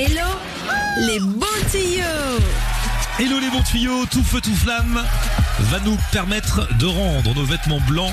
Hello les bons tuyaux. Hello les bons tuyaux, tout feu tout flamme va nous permettre de rendre nos vêtements blancs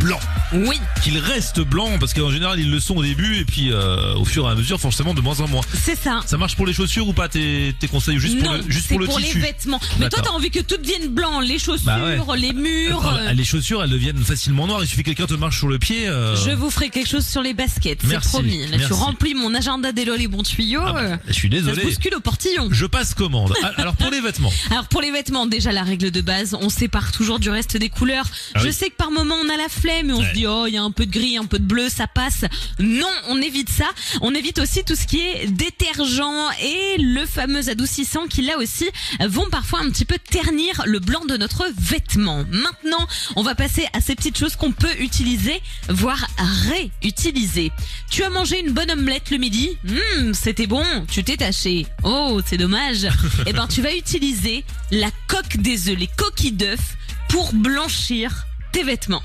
blancs. Oui, Qu'ils restent blancs parce qu'en général ils le sont au début et puis euh, au fur et à mesure forcément de moins en moins. c'est ça. Ça marche pour les chaussures ou pas tes, tes conseils juste pour non, le juste pour le pour tissu les vêtements. Mais toi, t'as envie que tout devienne blanc, les chaussures, Bah ouais. les murs. Euh, Les chaussures elles deviennent facilement noires, il suffit que quelqu'un te marche sur le pied. euh, Je vous ferai quelque chose sur les baskets, c'est promis. Là, merci. tu remplis mon agenda d'Hello les bons tuyaux. ah bah, je suis ça se désolé. bouscule au portillon. Je passe commande. Ah, Alors pour les vêtements. Alors pour les vêtements, déjà la règle de base, on sépare toujours du reste des couleurs. Ah Je oui. sais que par moment on a la flemme et on Ouais. se dit oh il y a un peu de gris, un peu de bleu, ça passe. Non, on évite ça. On évite aussi tout ce qui est détergent et le fameux adoucissant qui là aussi vont parfois un petit peu ternir le blanc de notre vêtement. Maintenant, on va passer à ces petites choses qu'on peut utiliser, voire réutiliser. Tu as mangé une bonne omelette le midi? Hum, c'était bon, tu t'es taché. Oh, c'est dommage. eh ben, tu vas utiliser la coque des œufs, les coquilles d'œufs pour blanchir tes vêtements.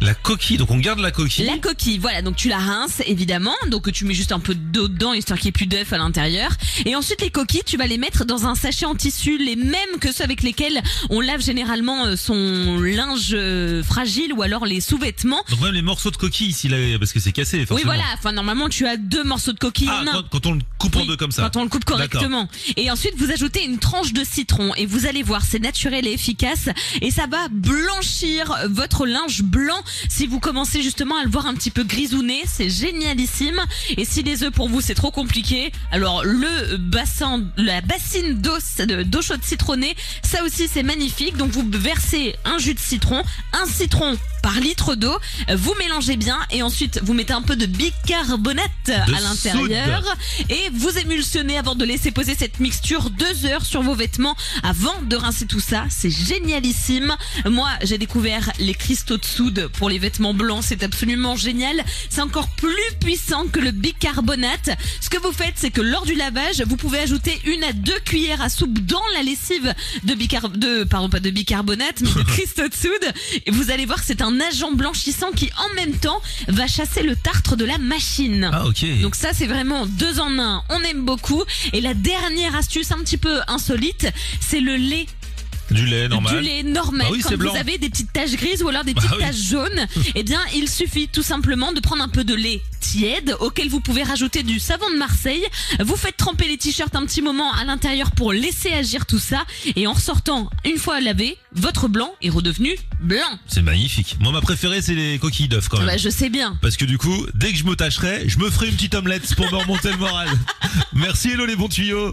La coquille, donc on garde la coquille. La coquille, voilà, donc tu la rinces évidemment, donc tu mets juste un peu d'eau dedans histoire qu'il n'y ait plus d'œufs à l'intérieur. Et ensuite les coquilles, tu vas les mettre dans un sachet en tissu, les mêmes que ceux avec lesquels on lave généralement euh, son linge euh, fragile ou alors les sous-vêtements. Donc même les morceaux de coquille ici là parce que c'est cassé Oui forcément. voilà, enfin normalement tu as deux morceaux de coquille Ah, en un. quand, on le coupe en Oui, deux comme ça. Quand on le coupe correctement. Et ensuite, vous ajoutez une tranche de citron et vous allez voir, c'est naturel et efficace et ça va blanchir votre linge blanc si vous commencez justement à le voir un petit peu grisouné, c'est génialissime. Et si les œufs pour vous c'est trop compliqué, alors le bassin, la bassine d'eau de- d'eau chaude citronnée, ça aussi c'est magnifique. Donc vous versez un jus de citron, un citron par litre d'eau, vous mélangez bien et ensuite vous mettez un peu de bicarbonate De à l'intérieur et vous émulsionnez avant de laisser poser cette mixture deux heures sur vos vêtements avant de rincer tout ça. C'est génialissime. Moi, j'ai découvert les cristaux de soude pour les vêtements blancs. C'est absolument génial. C'est encore plus puissant que le bicarbonate. Ce que vous faites, c'est que lors du lavage, vous pouvez ajouter une à deux cuillères à soupe dans la lessive de bicar de pardon pas de bicarbonate mais de cristaux de soude et vous allez voir c'est un agent blanchissant qui en même temps va chasser le tartre de la machine. Ah ok. Donc ça c'est vraiment deux en un, on aime beaucoup. Et la dernière astuce un petit peu insolite, c'est le lait. Du lait normal. Du lait normal. Bah oui, Quand vous avez des petites taches grises ou alors des Bah petites oui. taches jaunes, eh bien il suffit tout simplement de prendre un peu de lait tiède auquel vous pouvez rajouter du savon de Marseille. Vous faites tremper les t-shirts un petit moment à l'intérieur pour laisser agir tout ça. Et en ressortant, une fois lavé, votre blanc est redevenu blanc. C'est magnifique. Moi ma préférée c'est les coquilles d'œufs quand même. Bah, je sais bien. Parce que du coup, dès que je me tâcherai, je me ferai une petite omelette pour me remonter le moral. Merci Hello les bons tuyaux.